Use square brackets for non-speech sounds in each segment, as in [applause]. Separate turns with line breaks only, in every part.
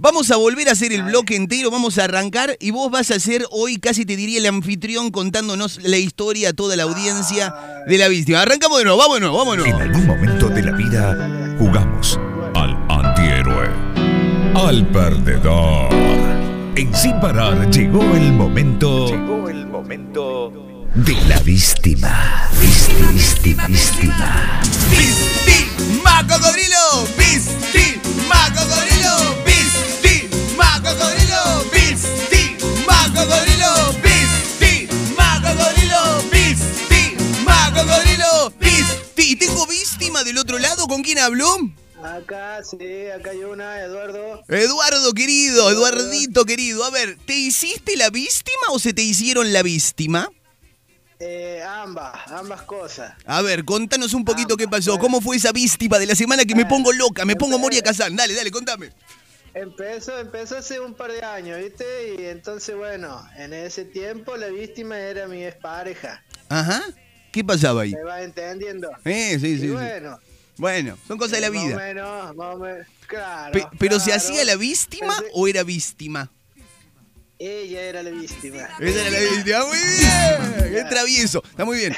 Vamos a volver a hacer el bloque entero, vamos a arrancar y vos vas a ser hoy, casi te diría, el anfitrión contándonos la historia a toda la audiencia de la víctima. Arrancamos de nuevo, vámonos, vámonos.
En algún momento de la vida jugamos al antihéroe, al perdedor. En Sin Parar llegó el momento. Llegó el momento de la víctima. Víctima, víctima, víctima.
¡Víctima, del otro lado? ¿Con quién habló?
Acá, sí, acá hay una, Eduardo.
Eduardo querido, Eduardito querido. A ver, ¿te hiciste la víctima o se te hicieron la víctima?
Eh, ambas, ambas cosas.
A ver, contanos un poquito qué pasó. ¿Cómo fue esa víctima de la semana que me pongo loca? Me pongo Moria Kazan. Dale, dale, contame.
Empezó, empezó hace un par de años, ¿viste? Y entonces, bueno, en ese tiempo la víctima era mi expareja.
Ajá. ¿Qué pasaba ahí?
¿Me vas entendiendo?
Eh, sí,
Y
sí, sí.
bueno.
Bueno, son cosas de la
Más o
vida.
menos, más o menos, claro.
Pe- ¿Pero se
claro.
hacía la víctima
Pensé-
o era víctima?
Ella era la víctima.
Esa era la víctima. Muy bien. Qué travieso. Está muy bien.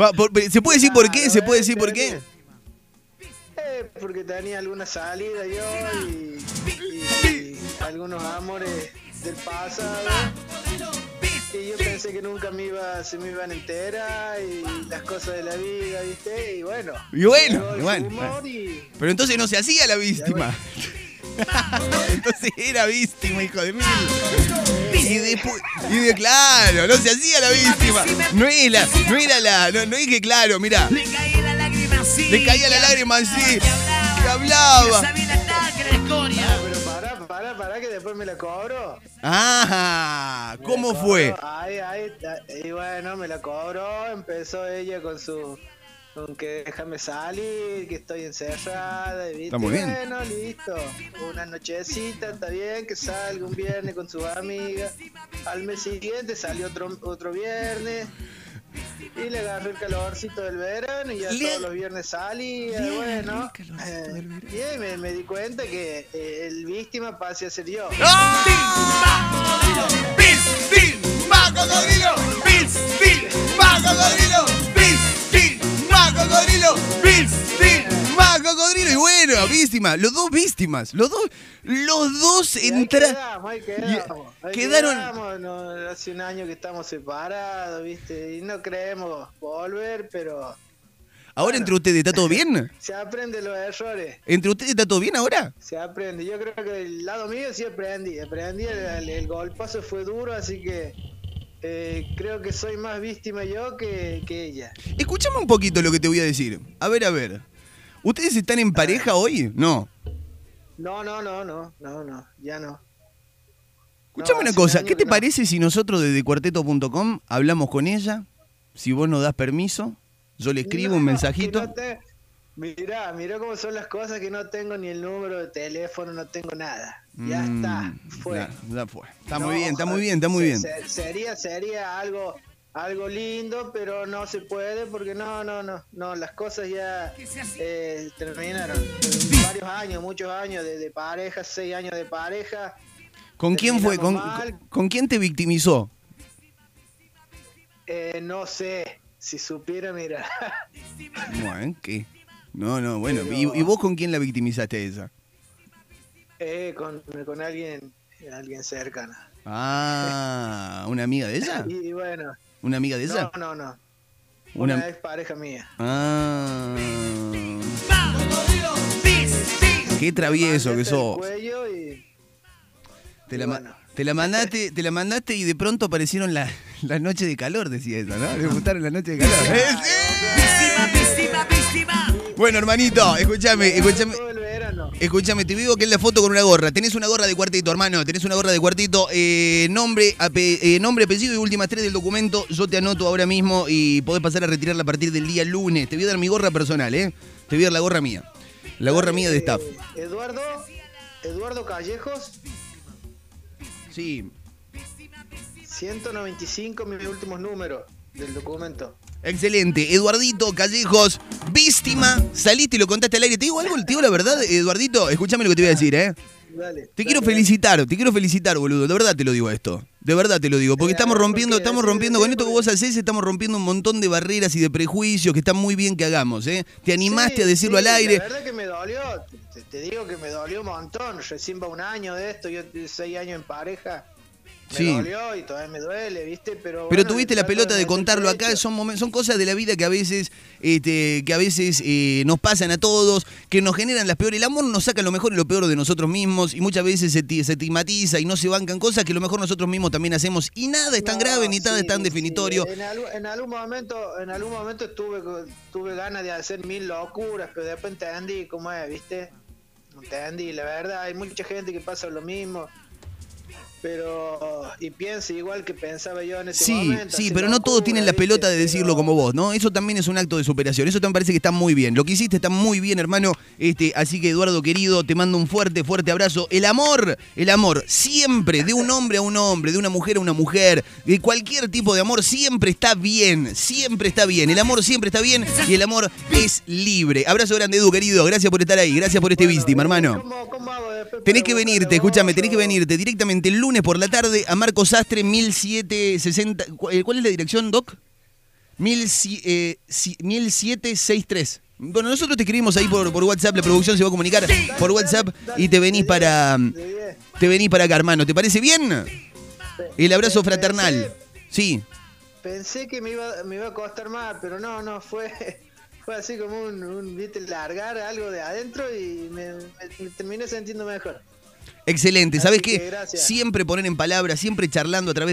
Va, por- ¿Se puede decir por qué?
Claro,
¿Se puede decir por qué?
Eh, porque tenía alguna salida yo y, y- y algunos amores del pasado. Y yo pensé que nunca me iba, se me iban enterar y las cosas de la vida, ¿viste? Y bueno.
Y bueno, y bueno,
y-
Pero entonces no se hacía la víctima. [laughs] entonces era víctima, hijo de mil. Y después, y de claro, no se hacía la víctima. No era, no era la, no, no es que claro, mira,
Le caía la lágrima así.
le caía la lágrima así, que hablaba.
Sabía la
pará, pará, que después me la cobro.
Ah, ¿cómo fue?
Ahí, ahí, y bueno, me la cobró, empezó ella con su... Con que déjame salir, que estoy encerrada, ¿viste?
Está muy bien.
Bueno, listo. Una nochecita, está bien, que salga un viernes con su amiga. Al mes siguiente salió otro, otro viernes. Y le agarró el calorcito del verano y ya todos los viernes bueno.
agarró el calorcito del verano.
y ahí me, me di cuenta que eh, el víctima pase a ser yo.
¡Víctima, cocodrilo! Y bueno, víctima, los dos víctimas, los dos, los dos entraron.
quedamos, ahí quedamos. Ahí
quedaron-
quedamos, no, hace un año que estamos separados, ¿viste? Y no creemos volver, pero
Ahora entre ustedes, ¿está todo bien? [laughs]
se aprende los errores.
¿Entre ustedes está todo bien ahora?
Se aprende. Yo creo que el lado mío sí aprendí. Aprendí, el, el- golpazo fue duro, así que eh, creo que soy más víctima yo que, que ella.
Escúchame un poquito lo que te voy a decir. A ver, a ver. ¿Ustedes están en pareja hoy? No.
No, no, no, no, no, no, ya no.
Escúchame
No,
una cosa, ¿qué te
no.
parece si nosotros desde cuarteto.com hablamos con ella? Si vos nos das permiso, yo le escribo un mensajito.
te- Mirá, mirá cómo son las cosas que no tengo ni el número de teléfono, no tengo nada. Ya
Mm,
está, fue.
Ya, ya fue. Está muy bien, está muy bien, está muy bien.
se- sería, sería algo, algo lindo, pero no se puede porque no, no, no, no, las cosas ya eh, terminaron. Varios años, muchos años de, de pareja, seis años de pareja.
¿Con quién fue? ¿Con, con- con quién te victimizó?
Eh, no sé, si supiera, mira. [laughs]
Bueno, ¿qué? No, no, bueno. ¿Y,
Pero-
y vos con quién la victimizaste a ella?
eh, con, con alguien, alguien cercano.
Ah, ¿una amiga de ella? [laughs]
Y, y bueno,
¿Una amiga de ella?
no, no, no.
Una-
Una, ex pareja mía.
Ah. Qué travieso que sos.
y
Te la,
bueno.
te la mandaste, te la mandaste y de pronto aparecieron la- las noches de calor, decía ella, ¿no? Le gustaron las noches de calor. [laughs] ¡Eh. Bueno, hermanito, escúchame, escúchame. Escúchame, te digo que es la foto con una gorra. Tenés una gorra de cuartito, hermano. Tenés una gorra de cuartito. Eh, nombre, ape- eh, nombre, apellido y últimas tres del documento. Yo te anoto ahora mismo y podés pasar a retirarla a partir del día lunes. Te voy a dar mi gorra personal, ¿eh? Te voy a dar la gorra mía. La gorra mía de staff.
Eh, Eduardo, Eduardo Callejos,
Sí.
195, mis últimos números del documento.
Excelente. Eduardito Callejos, víctima. Saliste y lo contaste al aire. ¿Te digo algo? ¿Te digo la verdad, Eduardito? Escúchame lo que te voy a decir, ¿eh?
dale.
Te quiero felicitar, te quiero felicitar, boludo. De verdad te lo digo esto. De verdad te lo digo. Porque estamos rompiendo, estamos rompiendo, con esto que vos hacés, estamos rompiendo un montón de barreras y de prejuicios que está muy bien que hagamos, ¿eh? Te animaste
Sí,
a decirlo
sí,
al aire.
La verdad que me dolió, te, te digo que me dolió un montón. Recién va un año de esto, yo seis años en pareja. Me
Sí.
dolió y todavía me duele, ¿viste? Pero,
Pero
bueno,
tuviste la pelota de contarlo acá, son son cosas de la vida que a veces, este, que a veces eh, nos pasan a todos, que nos generan las peores. El amor nos saca lo mejor y lo peor de nosotros mismos, y muchas veces se, se estigmatiza y no se bancan cosas que lo mejor nosotros mismos también hacemos. Y nada es tan
No,
grave ni nada es tan
sí.
definitorio.
En, algún, en algún momento, en algún momento tuve, tuve ganas de hacer mil locuras, pero después entendí cómo es, ¿viste? Entendí, la verdad, hay mucha gente que pasa lo mismo. Pero, y piensa igual que pensaba yo en ese
Sí,
momento.
sí,
hacer
pero no todos tienen la pelota de decirlo
Pero-
como vos, ¿no? Eso también es un acto de superación. Eso también parece que está muy bien. Lo que hiciste está muy bien, hermano. Este, así que Eduardo querido, te mando un fuerte, fuerte abrazo. El amor, el amor, siempre, de un hombre a un hombre, de una mujer a una mujer, de cualquier tipo de amor, siempre está bien. Siempre está bien. El amor siempre está bien y el amor es libre. Abrazo grande, Edu, querido. Gracias por estar ahí. Gracias por este
Bueno,
víctima, hermano.
¿cómo-
Tenés que venirte, escúchame, tenés que venirte directamente el lunes por la tarde a Marcos Sastre 1760. ¿Cu- eh, ¿Cuál es la dirección, Doc? 1000 si- eh, si- 1763. Bueno, nosotros te escribimos ahí por, por WhatsApp, la producción se va a comunicar por WhatsApp y te venís para
De
te venís para acá, hermano. ¿Te parece bien? El abrazo fraternal. Sí.
Pensé que me iba, me iba a costar más, pero no, no, fue, fue así como un, un viste, largar algo de adentro y me, me- me terminé sintiendo mejor.
Excelente. ¿Sabes
que
qué? Siempre poner en palabras, siempre charlando a través